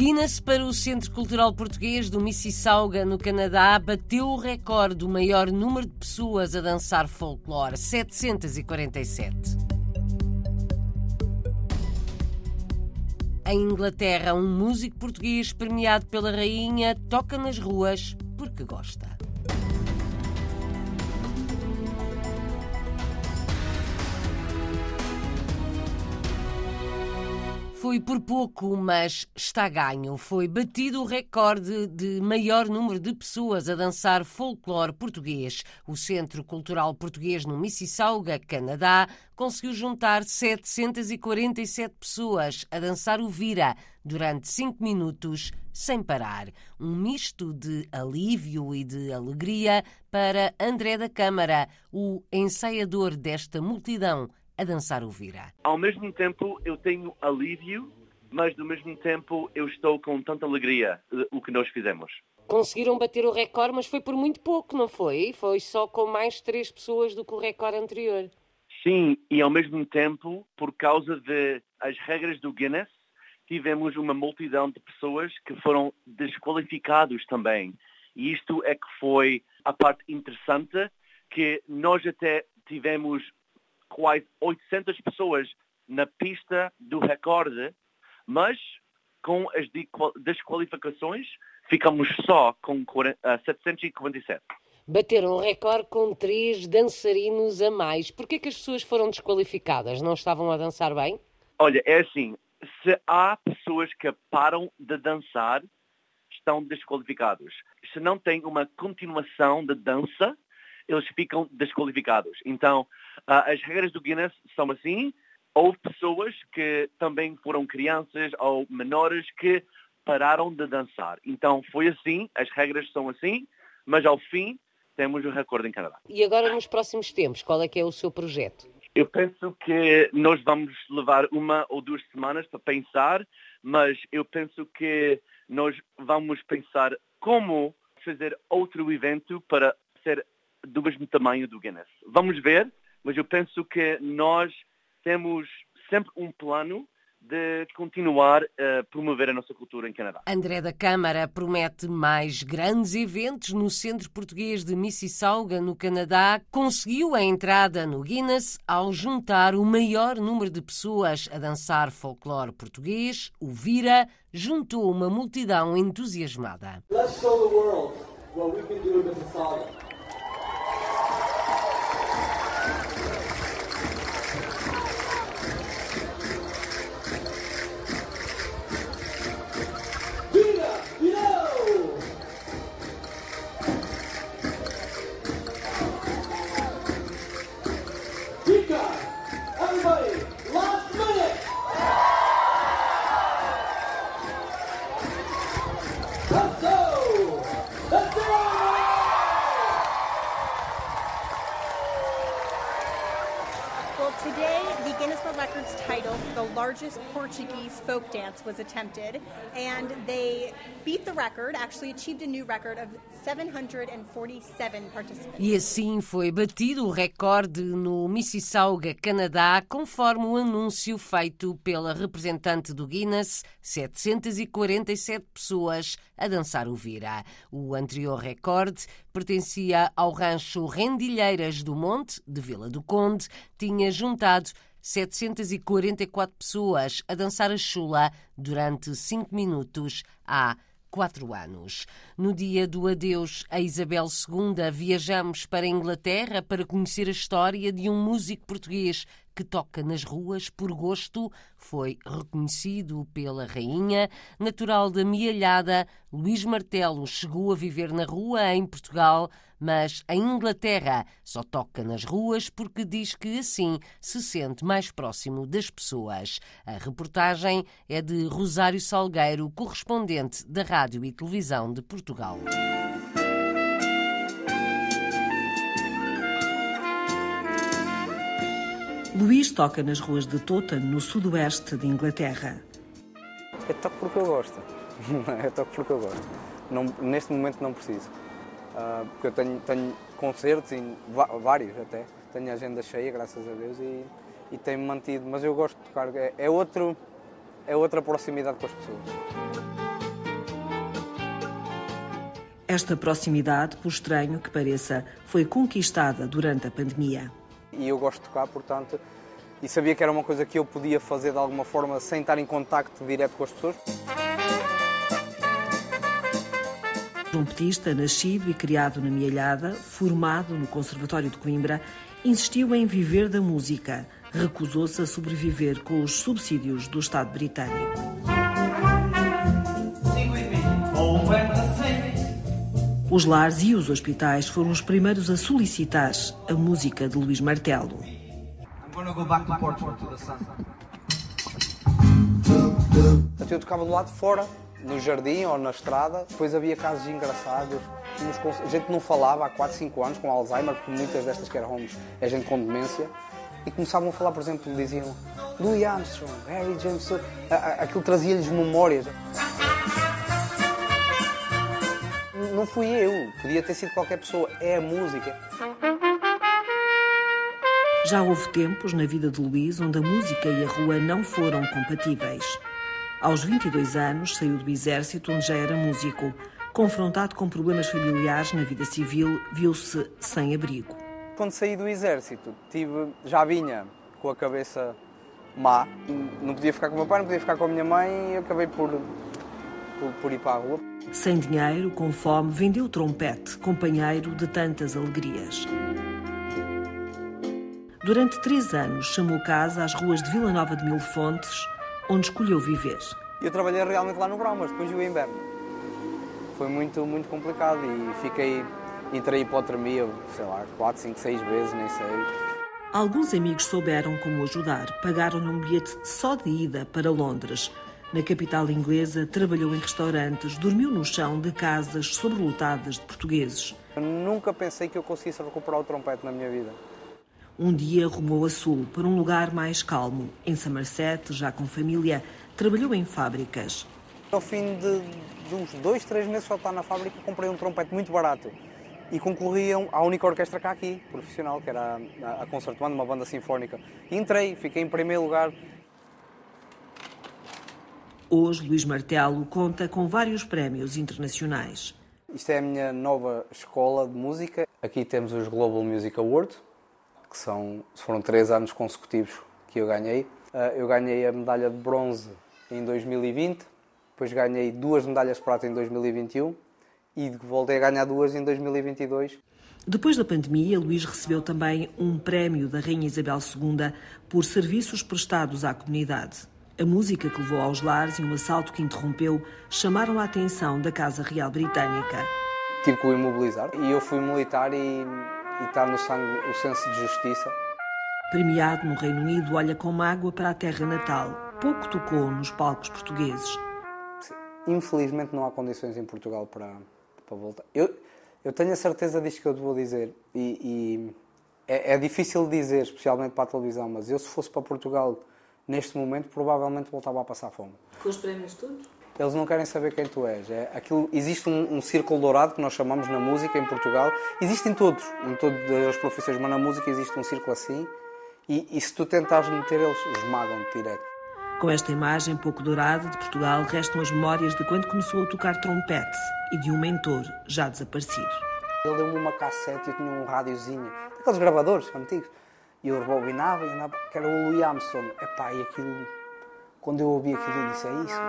Guinness para o Centro Cultural Português do Mississauga, no Canadá, bateu o recorde do maior número de pessoas a dançar folclore, 747. Em Inglaterra, um músico português premiado pela rainha toca nas ruas porque gosta. Foi por pouco, mas está ganho. Foi batido o recorde de maior número de pessoas a dançar folclore português. O Centro Cultural Português no Mississauga, Canadá, conseguiu juntar 747 pessoas a dançar o vira durante 5 minutos sem parar. Um misto de alívio e de alegria para André da Câmara, o ensaiador desta multidão a dançar o vira. Ao mesmo tempo eu tenho alívio, mas ao mesmo tempo eu estou com tanta alegria eh, o que nós fizemos. Conseguiram bater o recorde, mas foi por muito pouco, não foi? Foi só com mais três pessoas do que o recorde anterior. Sim, e ao mesmo tempo, por causa das regras do Guinness, tivemos uma multidão de pessoas que foram desqualificados também. E isto é que foi a parte interessante, que nós até tivemos quase 800 pessoas na pista do recorde, mas com as desqualificações ficamos só com 747. Ah, Bateram o recorde com três dançarinos a mais. Por que, que as pessoas foram desqualificadas? Não estavam a dançar bem? Olha, é assim, se há pessoas que param de dançar, estão desqualificados. Se não tem uma continuação de dança, eles ficam desqualificados. Então, as regras do Guinness são assim. Houve pessoas que também foram crianças ou menores que pararam de dançar. Então, foi assim, as regras são assim, mas ao fim temos o recorde em Canadá. E agora, nos próximos tempos, qual é que é o seu projeto? Eu penso que nós vamos levar uma ou duas semanas para pensar, mas eu penso que nós vamos pensar como fazer outro evento para ser do mesmo tamanho do Guinness. Vamos ver, mas eu penso que nós temos sempre um plano de continuar a promover a nossa cultura em Canadá. André da Câmara promete mais grandes eventos no Centro Português de Mississauga, no Canadá. Conseguiu a entrada no Guinness ao juntar o maior número de pessoas a dançar folclore português. O Vira juntou uma multidão entusiasmada. Let's show the world what we can do in Mississauga. Largest Portuguese folk dance was attempted, and they beat the record, actually achieved a new record of 747 participants. E assim foi batido o recorde no Mississauga, Canadá, conforme o anúncio feito pela representante do Guinness, 747 pessoas a dançar o vira. O anterior recorde pertencia ao rancho Rendilheiras do Monte, de Vila do Conde, tinha juntado 744 pessoas a dançar a chula durante 5 minutos há quatro anos. No dia do adeus a Isabel II, viajamos para a Inglaterra para conhecer a história de um músico português que toca nas ruas por gosto, foi reconhecido pela rainha. Natural da Mialhada, Luís Martelo chegou a viver na rua em Portugal, mas em Inglaterra só toca nas ruas porque diz que assim se sente mais próximo das pessoas. A reportagem é de Rosário Salgueiro, correspondente da Rádio e Televisão de Portugal. Luís toca nas ruas de Totten, no sudoeste de Inglaterra. Eu toco porque eu gosto. eu toco porque eu gosto. Não, neste momento não preciso. Uh, porque eu tenho, tenho concertos, em, vários até. Tenho agenda cheia, graças a Deus, e, e tenho-me mantido. Mas eu gosto de tocar. É, é outro, é outra proximidade com as pessoas. Esta proximidade, por estranho que pareça, foi conquistada durante a pandemia. E eu gosto de tocar, portanto, e sabia que era uma coisa que eu podia fazer de alguma forma sem estar em contacto direto com as pessoas. Trompetista, nascido e criado na Mialhada, formado no Conservatório de Coimbra, insistiu em viver da música. Recusou-se a sobreviver com os subsídios do Estado britânico. Os lares e os hospitais foram os primeiros a solicitar a música de Luís Martelo. Eu tocava do lado de fora, no jardim ou na estrada. Depois havia casos engraçados. A gente não falava há 4, 5 anos com Alzheimer, porque muitas destas care homes é gente com demência. E começavam a falar, por exemplo, diziam Louis Armstrong, Harry James, aquilo trazia-lhes memórias. Não fui eu, podia ter sido qualquer pessoa, é a música. Já houve tempos na vida de Luís onde a música e a rua não foram compatíveis. Aos 22 anos, saiu do exército, onde já era músico. Confrontado com problemas familiares na vida civil, viu-se sem abrigo. Quando saí do exército, tive, já vinha com a cabeça má. Não podia ficar com o meu pai, não podia ficar com a minha mãe e acabei por, por, por ir para a rua. Sem dinheiro, com fome, vendeu o trompete, companheiro de tantas alegrias. Durante três anos, chamou casa às ruas de Vila Nova de Mil Fontes, onde escolheu viver. Eu trabalhei realmente lá no verão, mas depois o inverno. Foi muito, muito complicado e fiquei, entrei hipotermia, sei lá, 4, 5, 6 vezes, nem sei. Alguns amigos souberam como ajudar. Pagaram-lhe um bilhete só de ida para Londres. Na capital inglesa, trabalhou em restaurantes, dormiu no chão de casas sobrelotadas de portugueses. Eu nunca pensei que eu conseguisse recuperar o trompete na minha vida. Um dia rumou a sul, para um lugar mais calmo. Em Somerset, já com família, trabalhou em fábricas. Ao fim de, de uns dois, três meses só estar na fábrica, comprei um trompete muito barato e concorriam à única orquestra cá aqui, profissional, que era a, a Concertman, uma banda sinfónica. E entrei, fiquei em primeiro lugar. Hoje, Luís Martelo conta com vários prémios internacionais. Isto é a minha nova escola de música. Aqui temos os Global Music Awards, que são, foram três anos consecutivos que eu ganhei. Ah, eu ganhei a medalha de bronze em 2020, depois ganhei duas medalhas de prata em 2021 e voltei a ganhar duas em 2022. Depois da pandemia, Luís recebeu também um prémio da Rainha Isabel II por serviços prestados à comunidade. A música que levou aos lares e um assalto que interrompeu chamaram a atenção da Casa Real Britânica. Tive que o imobilizar e eu fui militar e e está no sangue o senso de justiça. Premiado no Reino Unido, olha com mágoa para a terra natal. Pouco tocou nos palcos portugueses. Infelizmente não há condições em Portugal para, para voltar. Eu, eu tenho a certeza disto que eu te vou dizer e, e é, é, difícil dizer, especialmente para a televisão, mas eu se fosse para Portugal neste momento provavelmente voltava a passar fome. Com os prémios todos? Eles não querem saber quem tu és. É, aquilo, existe um, um, círculo dourado que nós chamamos na música em Portugal. Existe em todos, em todas as profissões, mas na música existe um círculo assim. E, e se tu tentares meter, eles esmagam-te direto. Com esta imagem pouco dourada de Portugal, restam as memórias de quando começou a tocar trompete e de um mentor já desaparecido. Ele deu-me uma cassete e eu tinha um rádiozinho, aqueles gravadores antigos. E eu rebobinava e andava, que era o Louis Armstrong. Epá, e aquilo quando eu ouvi aquilo, eu disse: É isso.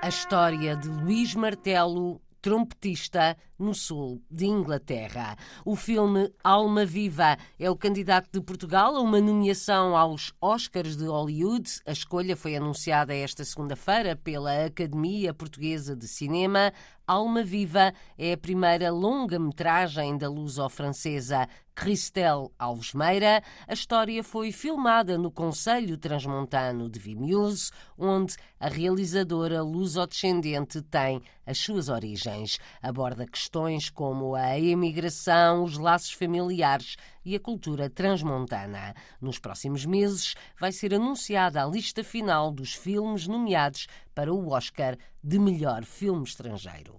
A história de Luís Martelo trompetista no sul de Inglaterra. O filme Alma Viva é o candidato de Portugal a uma nomeação aos Oscars de Hollywood. A escolha foi anunciada esta segunda-feira pela Academia Portuguesa de Cinema. Alma Viva é a primeira longa-metragem da luso-francesa Christelle Alves Meira. A história foi filmada no Conselho Transmontano de Vimuse, onde a realizadora luso-descendente tem as suas origens. Aborda questões como a emigração, os laços familiares e a cultura transmontana. Nos próximos meses vai ser anunciada a lista final dos filmes nomeados para o Oscar de melhor filme estrangeiro.